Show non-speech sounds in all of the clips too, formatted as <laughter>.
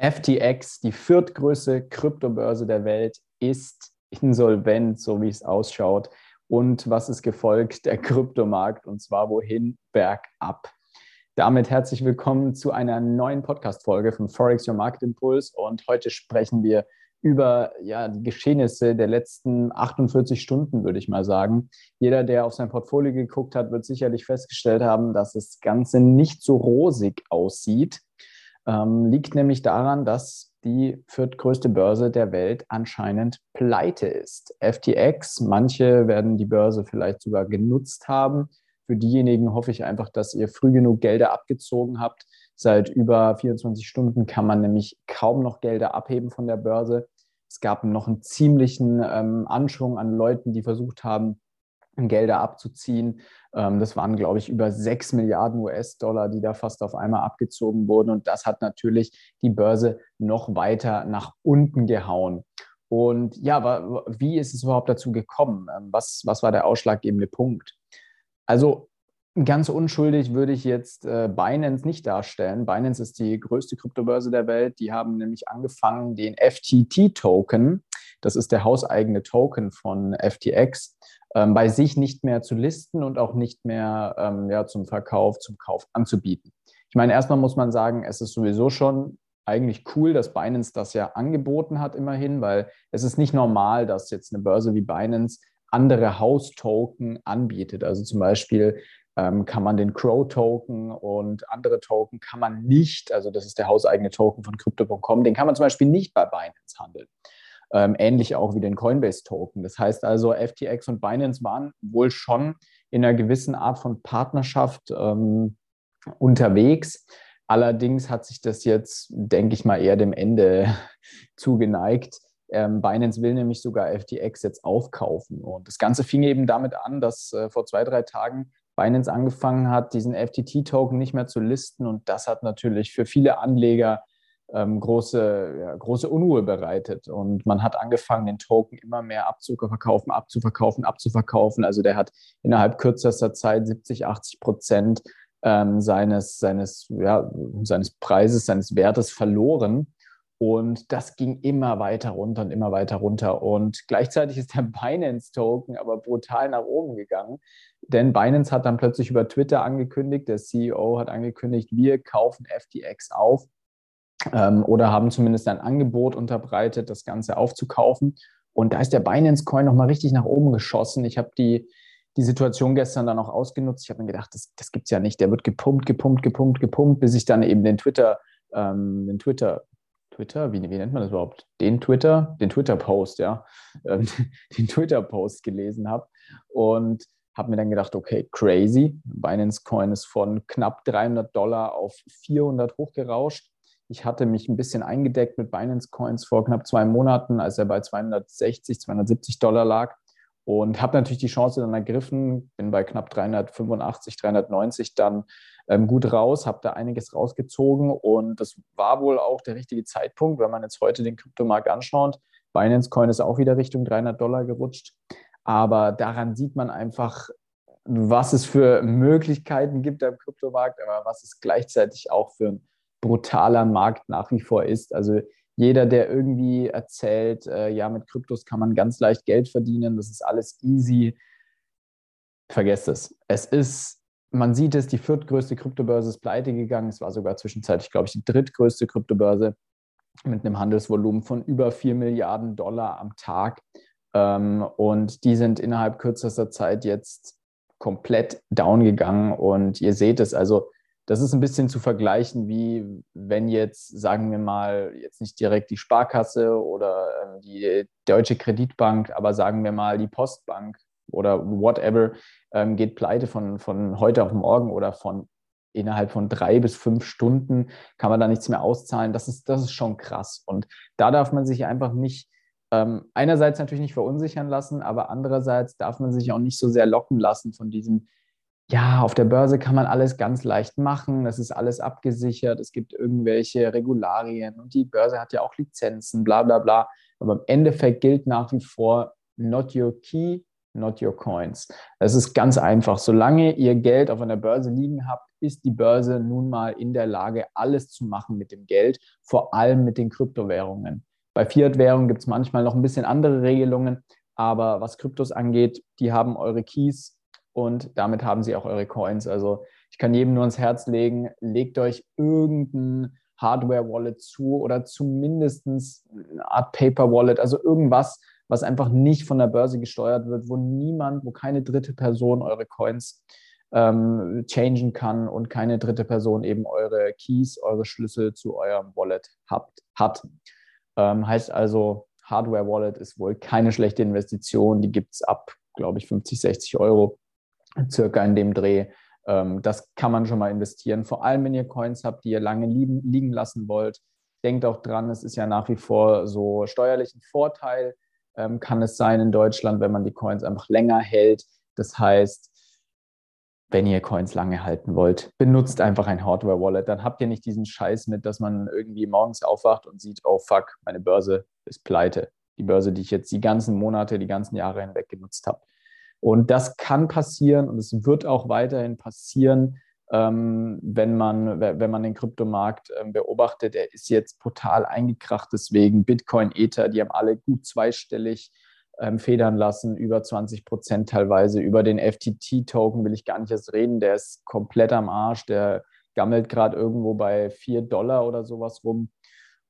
FTX, die viertgrößte Kryptobörse der Welt, ist insolvent, so wie es ausschaut. Und was ist gefolgt? Der Kryptomarkt und zwar wohin? Bergab. Damit herzlich willkommen zu einer neuen Podcast-Folge von Forex Your Market Impulse. Und heute sprechen wir über ja, die Geschehnisse der letzten 48 Stunden, würde ich mal sagen. Jeder, der auf sein Portfolio geguckt hat, wird sicherlich festgestellt haben, dass das Ganze nicht so rosig aussieht. Ähm, liegt nämlich daran, dass die viertgrößte Börse der Welt anscheinend pleite ist. FTX, manche werden die Börse vielleicht sogar genutzt haben. Für diejenigen hoffe ich einfach, dass ihr früh genug Gelder abgezogen habt. Seit über 24 Stunden kann man nämlich kaum noch Gelder abheben von der Börse. Es gab noch einen ziemlichen ähm, Anschwung an Leuten, die versucht haben, Gelder abzuziehen. Ähm, das waren, glaube ich, über 6 Milliarden US-Dollar, die da fast auf einmal abgezogen wurden. Und das hat natürlich die Börse noch weiter nach unten gehauen. Und ja, wie ist es überhaupt dazu gekommen? Ähm, was, was war der ausschlaggebende Punkt? Also ganz unschuldig würde ich jetzt äh, Binance nicht darstellen. Binance ist die größte Kryptobörse der Welt. Die haben nämlich angefangen, den FTT-Token, das ist der hauseigene Token von FTX, ähm, bei sich nicht mehr zu listen und auch nicht mehr ähm, ja, zum Verkauf, zum Kauf anzubieten. Ich meine, erstmal muss man sagen, es ist sowieso schon eigentlich cool, dass Binance das ja angeboten hat, immerhin, weil es ist nicht normal, dass jetzt eine Börse wie Binance andere House-Token anbietet. Also zum Beispiel ähm, kann man den Crow-Token und andere Token kann man nicht, also das ist der hauseigene Token von Crypto.com, den kann man zum Beispiel nicht bei Binance handeln. Ähm, ähnlich auch wie den Coinbase-Token. Das heißt also, FTX und Binance waren wohl schon in einer gewissen Art von Partnerschaft ähm, unterwegs. Allerdings hat sich das jetzt, denke ich mal, eher dem Ende <laughs> zugeneigt. Ähm, Binance will nämlich sogar FTX jetzt aufkaufen. Und das Ganze fing eben damit an, dass äh, vor zwei, drei Tagen Binance angefangen hat, diesen FTT-Token nicht mehr zu listen. Und das hat natürlich für viele Anleger ähm, große, ja, große Unruhe bereitet. Und man hat angefangen, den Token immer mehr abzuverkaufen, abzuverkaufen, abzuverkaufen. Also der hat innerhalb kürzester Zeit 70, 80 Prozent ähm, seines, seines, ja, seines Preises, seines Wertes verloren. Und das ging immer weiter runter und immer weiter runter. Und gleichzeitig ist der <laughs> Binance-Token aber brutal nach oben gegangen. Denn Binance hat dann plötzlich über Twitter angekündigt, der CEO hat angekündigt, wir kaufen FTX auf ähm, oder haben zumindest ein Angebot unterbreitet, das Ganze aufzukaufen. Und da ist der Binance-Coin nochmal richtig nach oben geschossen. Ich habe die, die Situation gestern dann auch ausgenutzt. Ich habe mir gedacht, das, das gibt es ja nicht. Der wird gepumpt, gepumpt, gepumpt, gepumpt, bis ich dann eben den Twitter, ähm, den Twitter, Twitter, wie, wie nennt man das überhaupt? Den Twitter, den Twitter-Post, ja, ähm, <laughs> den Twitter-Post gelesen habe und habe mir dann gedacht, okay, crazy. Binance Coin ist von knapp 300 Dollar auf 400 hochgerauscht. Ich hatte mich ein bisschen eingedeckt mit Binance Coins vor knapp zwei Monaten, als er bei 260, 270 Dollar lag. Und habe natürlich die Chance dann ergriffen, bin bei knapp 385, 390 dann ähm, gut raus, habe da einiges rausgezogen und das war wohl auch der richtige Zeitpunkt, wenn man jetzt heute den Kryptomarkt anschaut. Binance Coin ist auch wieder Richtung 300 Dollar gerutscht. Aber daran sieht man einfach, was es für Möglichkeiten gibt am Kryptomarkt, aber was es gleichzeitig auch für ein brutaler Markt nach wie vor ist. Also jeder, der irgendwie erzählt, äh, ja, mit Kryptos kann man ganz leicht Geld verdienen, das ist alles easy, vergesst es. Es ist, man sieht es, die viertgrößte Kryptobörse ist pleite gegangen. Es war sogar zwischenzeitlich, glaube ich, die drittgrößte Kryptobörse mit einem Handelsvolumen von über 4 Milliarden Dollar am Tag. Ähm, und die sind innerhalb kürzester Zeit jetzt komplett down gegangen. Und ihr seht es, also das ist ein bisschen zu vergleichen, wie wenn jetzt, sagen wir mal, jetzt nicht direkt die Sparkasse oder ähm, die Deutsche Kreditbank, aber sagen wir mal die Postbank oder whatever, ähm, geht pleite von, von heute auf morgen oder von innerhalb von drei bis fünf Stunden kann man da nichts mehr auszahlen. Das ist, das ist schon krass. Und da darf man sich einfach nicht, ähm, einerseits natürlich nicht verunsichern lassen, aber andererseits darf man sich auch nicht so sehr locken lassen von diesem, ja, auf der Börse kann man alles ganz leicht machen, es ist alles abgesichert, es gibt irgendwelche Regularien und die Börse hat ja auch Lizenzen, bla bla bla. Aber im Endeffekt gilt nach wie vor not your key, not your coins. Es ist ganz einfach. Solange ihr Geld auf einer Börse liegen habt, ist die Börse nun mal in der Lage, alles zu machen mit dem Geld, vor allem mit den Kryptowährungen. Bei Fiat-Währungen gibt es manchmal noch ein bisschen andere Regelungen, aber was Kryptos angeht, die haben eure Keys und damit haben sie auch eure Coins. Also ich kann jedem nur ans Herz legen, legt euch irgendein Hardware-Wallet zu oder zumindest eine Art Paper-Wallet, also irgendwas, was einfach nicht von der Börse gesteuert wird, wo niemand, wo keine dritte Person eure Coins ähm, changen kann und keine dritte Person eben eure Keys, eure Schlüssel zu eurem Wallet habt, hat. Ähm, heißt also, Hardware-Wallet ist wohl keine schlechte Investition. Die gibt es ab, glaube ich, 50, 60 Euro circa in dem Dreh. Ähm, das kann man schon mal investieren. Vor allem, wenn ihr Coins habt, die ihr lange liegen, liegen lassen wollt. Denkt auch dran, es ist ja nach wie vor so steuerlichen Vorteil, ähm, kann es sein in Deutschland, wenn man die Coins einfach länger hält. Das heißt, wenn ihr Coins lange halten wollt, benutzt einfach ein Hardware-Wallet. Dann habt ihr nicht diesen Scheiß mit, dass man irgendwie morgens aufwacht und sieht, oh fuck, meine Börse ist pleite. Die Börse, die ich jetzt die ganzen Monate, die ganzen Jahre hinweg genutzt habe. Und das kann passieren und es wird auch weiterhin passieren, ähm, wenn, man, wenn man den Kryptomarkt ähm, beobachtet. Er ist jetzt brutal eingekracht, deswegen Bitcoin, Ether, die haben alle gut zweistellig ähm, federn lassen, über 20 Prozent teilweise. Über den FTT-Token will ich gar nicht erst reden, der ist komplett am Arsch, der gammelt gerade irgendwo bei 4 Dollar oder sowas rum.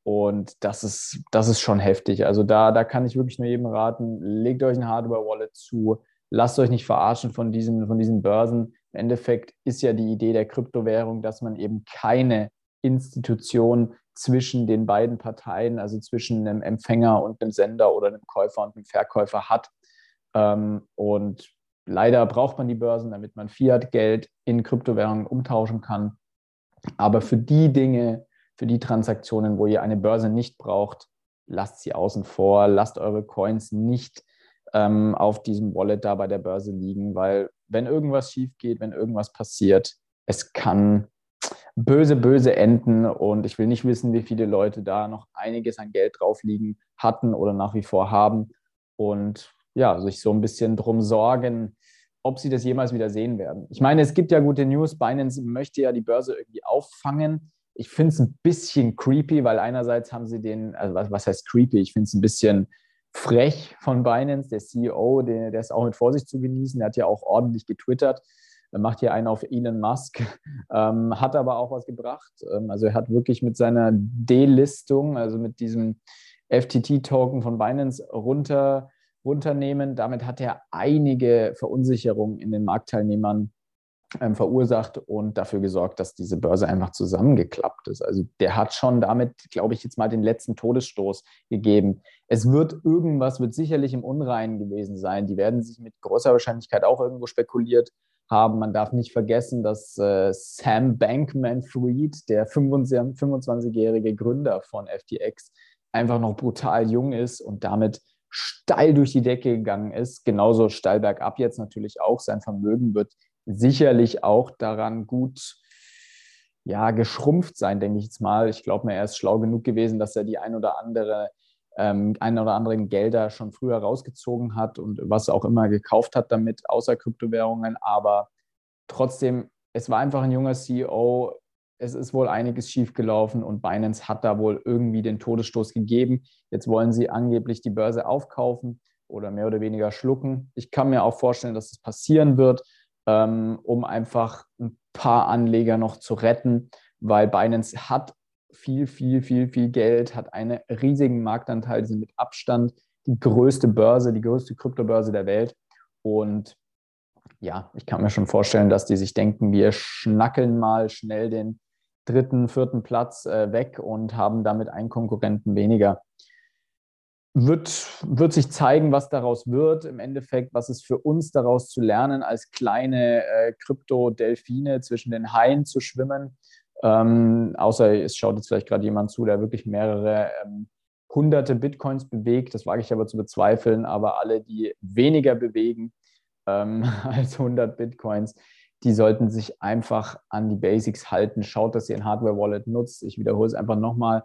Und das ist, das ist schon heftig. Also da, da kann ich wirklich nur jedem raten, legt euch ein Hardware-Wallet zu, lasst euch nicht verarschen von diesen, von diesen Börsen. Im Endeffekt ist ja die Idee der Kryptowährung, dass man eben keine Institution zwischen den beiden Parteien, also zwischen einem Empfänger und einem Sender oder einem Käufer und einem Verkäufer hat. Ähm, und leider braucht man die Börsen, damit man Fiat-Geld in Kryptowährungen umtauschen kann. Aber für die Dinge, für die Transaktionen, wo ihr eine Börse nicht braucht, lasst sie außen vor, lasst eure Coins nicht ähm, auf diesem Wallet da bei der Börse liegen, weil wenn irgendwas schief geht, wenn irgendwas passiert, es kann böse, böse enden und ich will nicht wissen, wie viele Leute da noch einiges an Geld drauf liegen hatten oder nach wie vor haben und ja, sich so ein bisschen drum sorgen, ob sie das jemals wieder sehen werden. Ich meine, es gibt ja gute News. Binance möchte ja die Börse irgendwie auffangen. Ich finde es ein bisschen creepy, weil einerseits haben sie den, also was, was heißt creepy? Ich finde es ein bisschen frech von Binance, der CEO, der, der ist auch mit Vorsicht zu genießen. Der hat ja auch ordentlich getwittert. Er macht hier einen auf Elon Musk, <laughs> ähm, hat aber auch was gebracht. Ähm, also er hat wirklich mit seiner Delistung, also mit diesem FTT-Token von Binance runter, runternehmen, damit hat er einige Verunsicherungen in den Marktteilnehmern verursacht und dafür gesorgt, dass diese Börse einfach zusammengeklappt ist. Also der hat schon damit, glaube ich, jetzt mal den letzten Todesstoß gegeben. Es wird irgendwas, wird sicherlich im Unreinen gewesen sein. Die werden sich mit großer Wahrscheinlichkeit auch irgendwo spekuliert haben. Man darf nicht vergessen, dass äh, Sam Bankman-Fried, der 25-jährige Gründer von FTX, einfach noch brutal jung ist und damit steil durch die Decke gegangen ist. Genauso steil bergab jetzt natürlich auch. Sein Vermögen wird sicherlich auch daran gut ja, geschrumpft sein, denke ich jetzt mal. Ich glaube mir, er ist schlau genug gewesen, dass er die ein oder andere ähm, ein oder anderen Gelder schon früher rausgezogen hat und was auch immer gekauft hat damit, außer Kryptowährungen. Aber trotzdem, es war einfach ein junger CEO. Es ist wohl einiges schiefgelaufen und Binance hat da wohl irgendwie den Todesstoß gegeben. Jetzt wollen sie angeblich die Börse aufkaufen oder mehr oder weniger schlucken. Ich kann mir auch vorstellen, dass das passieren wird ähm, um einfach ein paar Anleger noch zu retten, weil Binance hat viel, viel, viel, viel Geld, hat einen riesigen Marktanteil, sind mit Abstand die größte Börse, die größte Kryptobörse der Welt. Und ja, ich kann mir schon vorstellen, dass die sich denken, wir schnackeln mal schnell den dritten, vierten Platz äh, weg und haben damit einen Konkurrenten weniger wird, wird sich zeigen, was daraus wird. Im Endeffekt, was ist für uns daraus zu lernen, als kleine äh, Krypto-Delfine zwischen den Haien zu schwimmen. Ähm, außer es schaut jetzt vielleicht gerade jemand zu, der wirklich mehrere ähm, hunderte Bitcoins bewegt. Das wage ich aber zu bezweifeln. Aber alle, die weniger bewegen ähm, <laughs> als 100 Bitcoins, die sollten sich einfach an die Basics halten. Schaut, dass ihr ein Hardware-Wallet nutzt. Ich wiederhole es einfach nochmal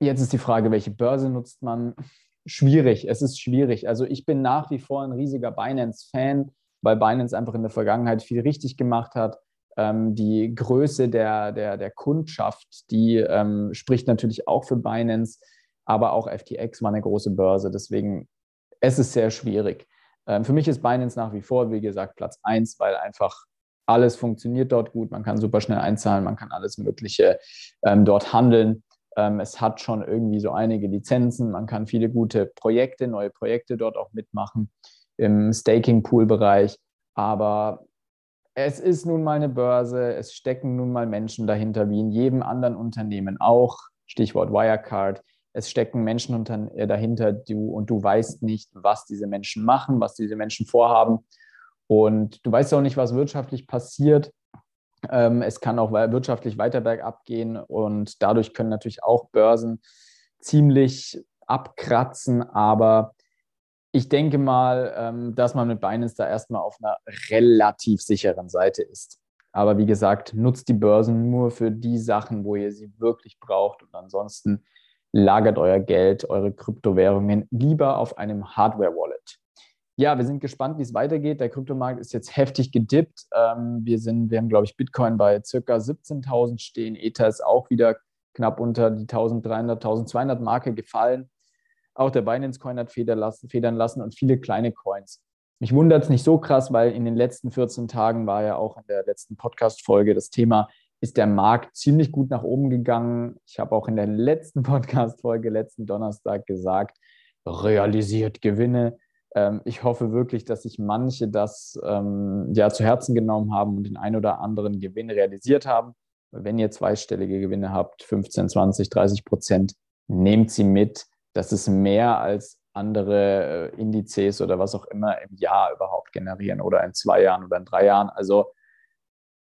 Jetzt ist die Frage, welche Börse nutzt man? schwierig. Es ist schwierig. Also ich bin nach wie vor ein riesiger Binance-Fan, weil Binance einfach in der Vergangenheit viel richtig gemacht hat. Ähm, die Größe der, der, der Kundschaft, die ähm, spricht natürlich auch für Binance, aber auch FTX war eine große Börse. Deswegen, es ist sehr schwierig. Ähm, für mich ist Binance nach wie vor, wie gesagt, Platz 1, weil einfach alles funktioniert dort gut. Man kann super schnell einzahlen, man kann alles Mögliche ähm, dort handeln. Ähm, es hat schon irgendwie so einige Lizenzen. Man kann viele gute Projekte, neue Projekte dort auch mitmachen im Staking-Pool-Bereich. Aber es ist nun mal eine Börse. Es stecken nun mal Menschen dahinter, wie in jedem anderen Unternehmen auch. Stichwort Wirecard. Es stecken Menschen äh, dahinter, du, und du weißt nicht, was diese Menschen machen, was diese Menschen vorhaben. Und du weißt auch nicht, was wirtschaftlich passiert. Ähm, es kann auch wirtschaftlich weiter bergab gehen und dadurch können natürlich auch Börsen ziemlich abkratzen. Aber ich denke mal, ähm, dass man mit Binance da erstmal auf einer relativ sicheren Seite ist. Aber wie gesagt, nutzt die Börsen nur für die Sachen, wo ihr sie wirklich braucht. Und ansonsten lagert euer Geld, eure Kryptowährungen lieber auf einem Hardware-Wallet ja, wir sind gespannt, wie es weitergeht. Der Kryptomarkt ist jetzt heftig gedippt. Ähm, wir, sind, wir haben, glaube ich, Bitcoin bei circa 17.000 stehen. Ether ist auch wieder knapp unter die 1.300, 1.200 Marke gefallen. Auch der Binance-Coin hat federn lassen und viele kleine Coins. Mich wundert es nicht so krass, weil in den letzten 14 Tagen war ja auch in der letzten Podcast-Folge das Thema, ist der Markt ziemlich gut nach oben gegangen. Ich habe auch in der letzten <laughs> Podcast-Folge letzten Donnerstag gesagt, realisiert Gewinne. Ähm, ich hoffe wirklich, dass sich manche das ähm, ja zu Herzen genommen haben und den ein oder anderen Gewinn realisiert haben. Wenn ihr zweistellige Gewinne habt, 15, 20, 30 Prozent, nehmt sie mit. Das ist mehr als andere äh, Indizes oder was auch immer im Jahr überhaupt generieren oder in zwei Jahren oder in drei Jahren. Also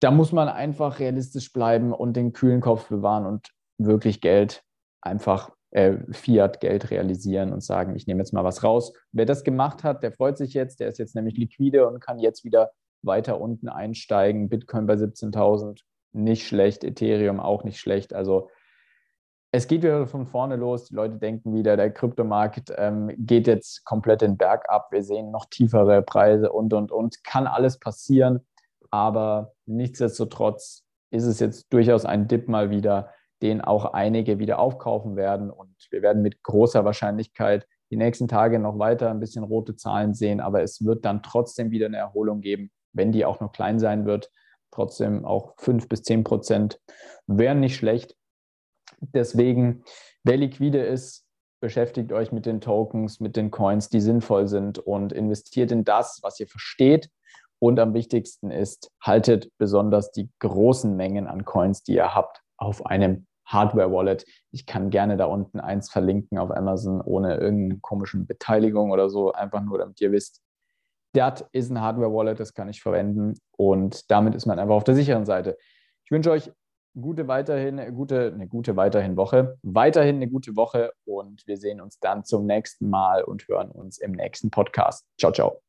da muss man einfach realistisch bleiben und den kühlen Kopf bewahren und wirklich Geld einfach äh, Fiat-Geld realisieren und sagen, ich nehme jetzt mal was raus. Wer das gemacht hat, der freut sich jetzt, der ist jetzt nämlich liquide und kann jetzt wieder weiter unten einsteigen. Bitcoin bei 17.000, nicht schlecht, Ethereum auch nicht schlecht. Also es geht wieder von vorne los. Die Leute denken wieder, der Kryptomarkt ähm, geht jetzt komplett den Berg ab. Wir sehen noch tiefere Preise und, und, und. Kann alles passieren. Aber nichtsdestotrotz ist es jetzt durchaus ein Dip mal wieder den auch einige wieder aufkaufen werden. Und wir werden mit großer Wahrscheinlichkeit die nächsten Tage noch weiter ein bisschen rote Zahlen sehen, aber es wird dann trotzdem wieder eine Erholung geben, wenn die auch nur klein sein wird. Trotzdem auch fünf bis zehn Prozent wären nicht schlecht. Deswegen, wer liquide ist, beschäftigt euch mit den Tokens, mit den Coins, die sinnvoll sind und investiert in das, was ihr versteht. Und am wichtigsten ist, haltet besonders die großen Mengen an Coins, die ihr habt, auf einem Hardware-Wallet. Ich kann gerne da unten eins verlinken auf Amazon ohne irgendeine komischen Beteiligung oder so, einfach nur, damit ihr wisst, das ist ein Hardware-Wallet, das kann ich verwenden und damit ist man einfach auf der sicheren Seite. Ich wünsche euch gute weiterhin, gute, eine gute weiterhin Woche, weiterhin eine gute Woche und wir sehen uns dann zum nächsten Mal und hören uns im nächsten Podcast. Ciao, ciao.